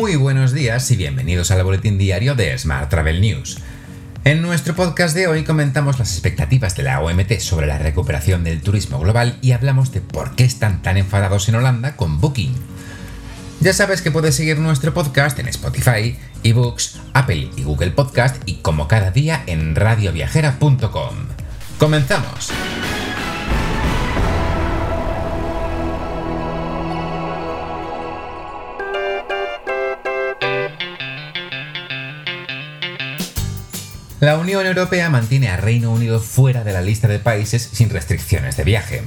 Muy buenos días y bienvenidos al boletín diario de Smart Travel News. En nuestro podcast de hoy comentamos las expectativas de la OMT sobre la recuperación del turismo global y hablamos de por qué están tan enfadados en Holanda con Booking. Ya sabes que puedes seguir nuestro podcast en Spotify, eBooks, Apple y Google Podcast y como cada día en radioviajera.com. ¡Comenzamos! La Unión Europea mantiene a Reino Unido fuera de la lista de países sin restricciones de viaje.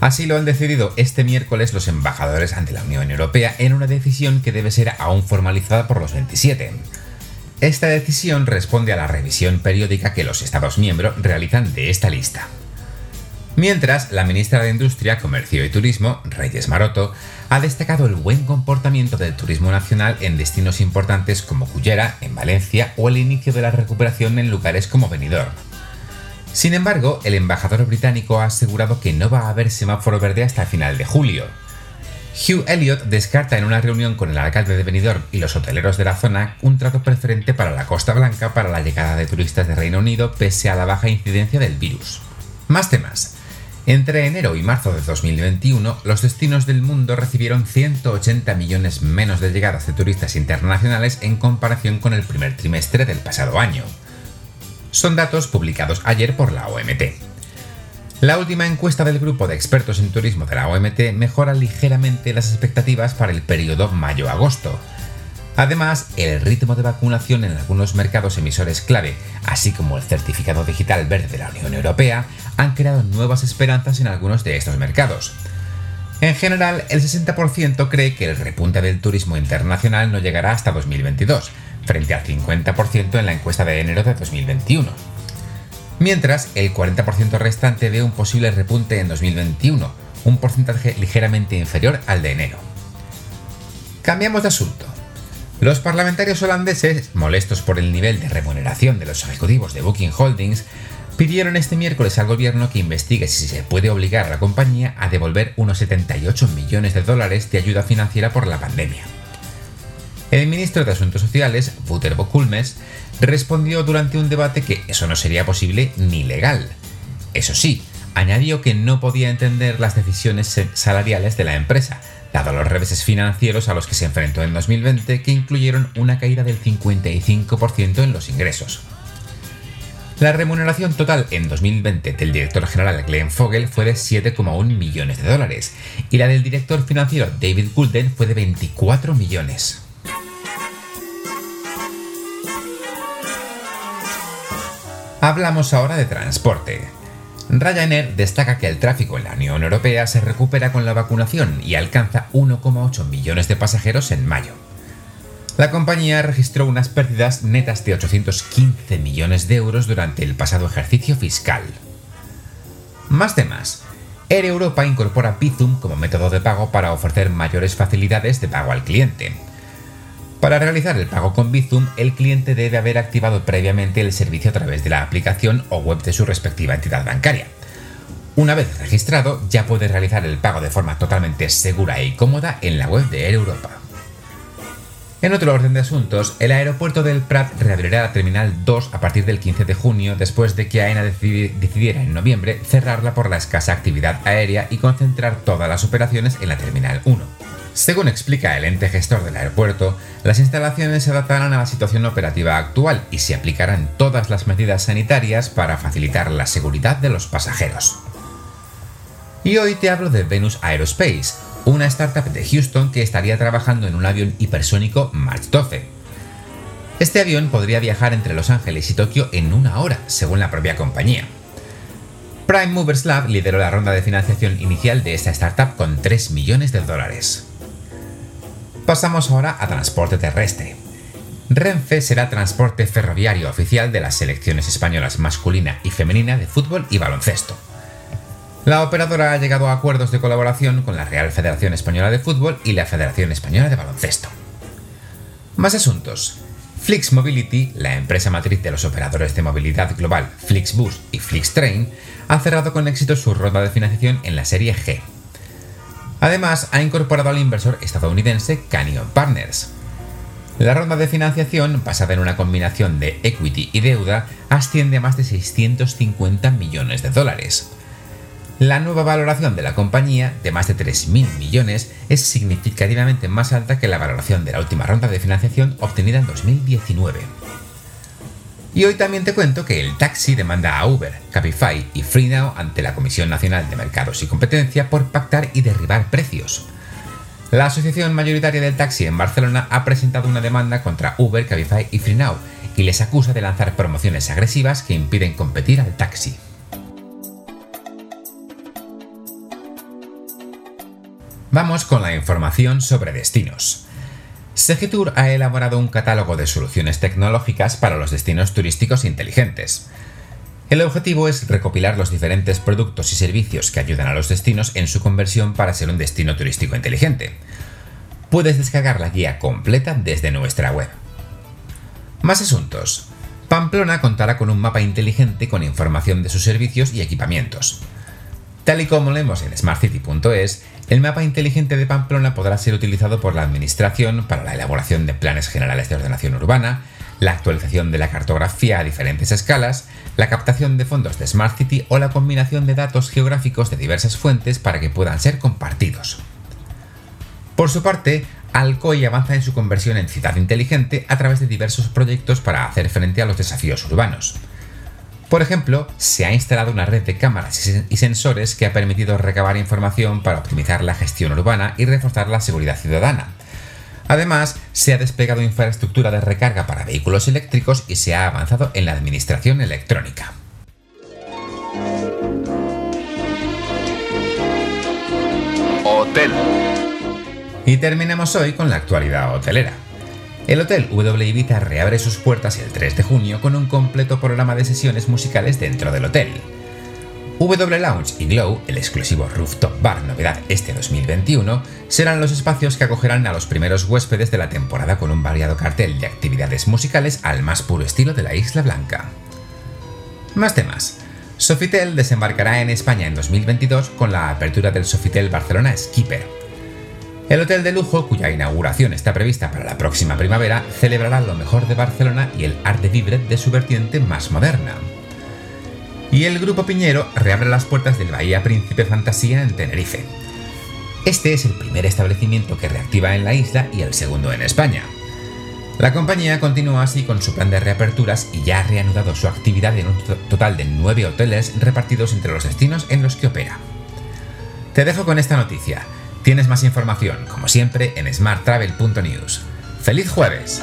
Así lo han decidido este miércoles los embajadores ante la Unión Europea en una decisión que debe ser aún formalizada por los 27. Esta decisión responde a la revisión periódica que los Estados miembros realizan de esta lista. Mientras, la ministra de Industria, Comercio y Turismo, Reyes Maroto, ha destacado el buen comportamiento del turismo nacional en destinos importantes como Cullera, en Valencia, o el inicio de la recuperación en lugares como Benidorm. Sin embargo, el embajador británico ha asegurado que no va a haber semáforo verde hasta final de julio. Hugh Elliott descarta en una reunión con el alcalde de Benidorm y los hoteleros de la zona un trato preferente para la Costa Blanca para la llegada de turistas de Reino Unido pese a la baja incidencia del virus. Más temas. Entre enero y marzo de 2021, los destinos del mundo recibieron 180 millones menos de llegadas de turistas internacionales en comparación con el primer trimestre del pasado año. Son datos publicados ayer por la OMT. La última encuesta del grupo de expertos en turismo de la OMT mejora ligeramente las expectativas para el periodo mayo-agosto, Además, el ritmo de vacunación en algunos mercados emisores clave, así como el certificado digital verde de la Unión Europea, han creado nuevas esperanzas en algunos de estos mercados. En general, el 60% cree que el repunte del turismo internacional no llegará hasta 2022, frente al 50% en la encuesta de enero de 2021. Mientras, el 40% restante ve un posible repunte en 2021, un porcentaje ligeramente inferior al de enero. Cambiamos de asunto. Los parlamentarios holandeses, molestos por el nivel de remuneración de los ejecutivos de Booking Holdings, pidieron este miércoles al gobierno que investigue si se puede obligar a la compañía a devolver unos 78 millones de dólares de ayuda financiera por la pandemia. El ministro de Asuntos Sociales, Wouter Bokulmes, respondió durante un debate que eso no sería posible ni legal. Eso sí, añadió que no podía entender las decisiones salariales de la empresa, dado los reveses financieros a los que se enfrentó en 2020, que incluyeron una caída del 55% en los ingresos. La remuneración total en 2020 del director general Glenn Fogel fue de 7,1 millones de dólares y la del director financiero David Goulden fue de 24 millones. Hablamos ahora de transporte. Ryanair destaca que el tráfico en la Unión Europea se recupera con la vacunación y alcanza 1,8 millones de pasajeros en mayo. La compañía registró unas pérdidas netas de 815 millones de euros durante el pasado ejercicio fiscal. Más temas. Air Europa incorpora Bizum como método de pago para ofrecer mayores facilidades de pago al cliente. Para realizar el pago con Bizum, el cliente debe haber activado previamente el servicio a través de la aplicación o web de su respectiva entidad bancaria. Una vez registrado, ya puede realizar el pago de forma totalmente segura y cómoda en la web de Air Europa. En otro orden de asuntos, el aeropuerto del Prat reabrirá la Terminal 2 a partir del 15 de junio después de que AENA decidiera en noviembre cerrarla por la escasa actividad aérea y concentrar todas las operaciones en la Terminal 1. Según explica el ente gestor del aeropuerto, las instalaciones se adaptarán a la situación operativa actual y se aplicarán todas las medidas sanitarias para facilitar la seguridad de los pasajeros. Y hoy te hablo de Venus Aerospace, una startup de Houston que estaría trabajando en un avión hipersónico March 12. Este avión podría viajar entre Los Ángeles y Tokio en una hora, según la propia compañía. Prime Movers Lab lideró la ronda de financiación inicial de esta startup con 3 millones de dólares. Pasamos ahora a transporte terrestre. Renfe será transporte ferroviario oficial de las selecciones españolas masculina y femenina de fútbol y baloncesto. La operadora ha llegado a acuerdos de colaboración con la Real Federación Española de Fútbol y la Federación Española de Baloncesto. Más asuntos. Flix Mobility, la empresa matriz de los operadores de movilidad global Flixbus y Flixtrain, ha cerrado con éxito su ronda de financiación en la serie G, Además, ha incorporado al inversor estadounidense Canyon Partners. La ronda de financiación, basada en una combinación de equity y deuda, asciende a más de 650 millones de dólares. La nueva valoración de la compañía, de más de 3.000 millones, es significativamente más alta que la valoración de la última ronda de financiación obtenida en 2019. Y hoy también te cuento que el taxi demanda a Uber, Cabify y FreeNow ante la Comisión Nacional de Mercados y Competencia por pactar y derribar precios. La Asociación Mayoritaria del Taxi en Barcelona ha presentado una demanda contra Uber, Cabify y FreeNow y les acusa de lanzar promociones agresivas que impiden competir al taxi. Vamos con la información sobre destinos. Segitour ha elaborado un catálogo de soluciones tecnológicas para los destinos turísticos inteligentes. El objetivo es recopilar los diferentes productos y servicios que ayudan a los destinos en su conversión para ser un destino turístico inteligente. Puedes descargar la guía completa desde nuestra web. Más asuntos. Pamplona contará con un mapa inteligente con información de sus servicios y equipamientos. Tal y como leemos en smartcity.es, el mapa inteligente de Pamplona podrá ser utilizado por la Administración para la elaboración de planes generales de ordenación urbana, la actualización de la cartografía a diferentes escalas, la captación de fondos de Smart City o la combinación de datos geográficos de diversas fuentes para que puedan ser compartidos. Por su parte, Alcoy avanza en su conversión en ciudad inteligente a través de diversos proyectos para hacer frente a los desafíos urbanos. Por ejemplo, se ha instalado una red de cámaras y sensores que ha permitido recabar información para optimizar la gestión urbana y reforzar la seguridad ciudadana. Además, se ha desplegado infraestructura de recarga para vehículos eléctricos y se ha avanzado en la administración electrónica. Hotel. Y terminamos hoy con la actualidad hotelera. El Hotel W Ibiza reabre sus puertas el 3 de junio con un completo programa de sesiones musicales dentro del hotel. W Lounge y Glow, el exclusivo rooftop bar novedad este 2021, serán los espacios que acogerán a los primeros huéspedes de la temporada con un variado cartel de actividades musicales al más puro estilo de la Isla Blanca. Más temas. Sofitel desembarcará en España en 2022 con la apertura del Sofitel Barcelona Skipper, el hotel de lujo, cuya inauguración está prevista para la próxima primavera, celebrará lo mejor de Barcelona y el arte vibre de su vertiente más moderna. Y el Grupo Piñero reabre las puertas del Bahía Príncipe Fantasía en Tenerife. Este es el primer establecimiento que reactiva en la isla y el segundo en España. La compañía continúa así con su plan de reaperturas y ya ha reanudado su actividad en un total de nueve hoteles repartidos entre los destinos en los que opera. Te dejo con esta noticia. Tienes más información, como siempre, en smarttravel.news. ¡Feliz jueves!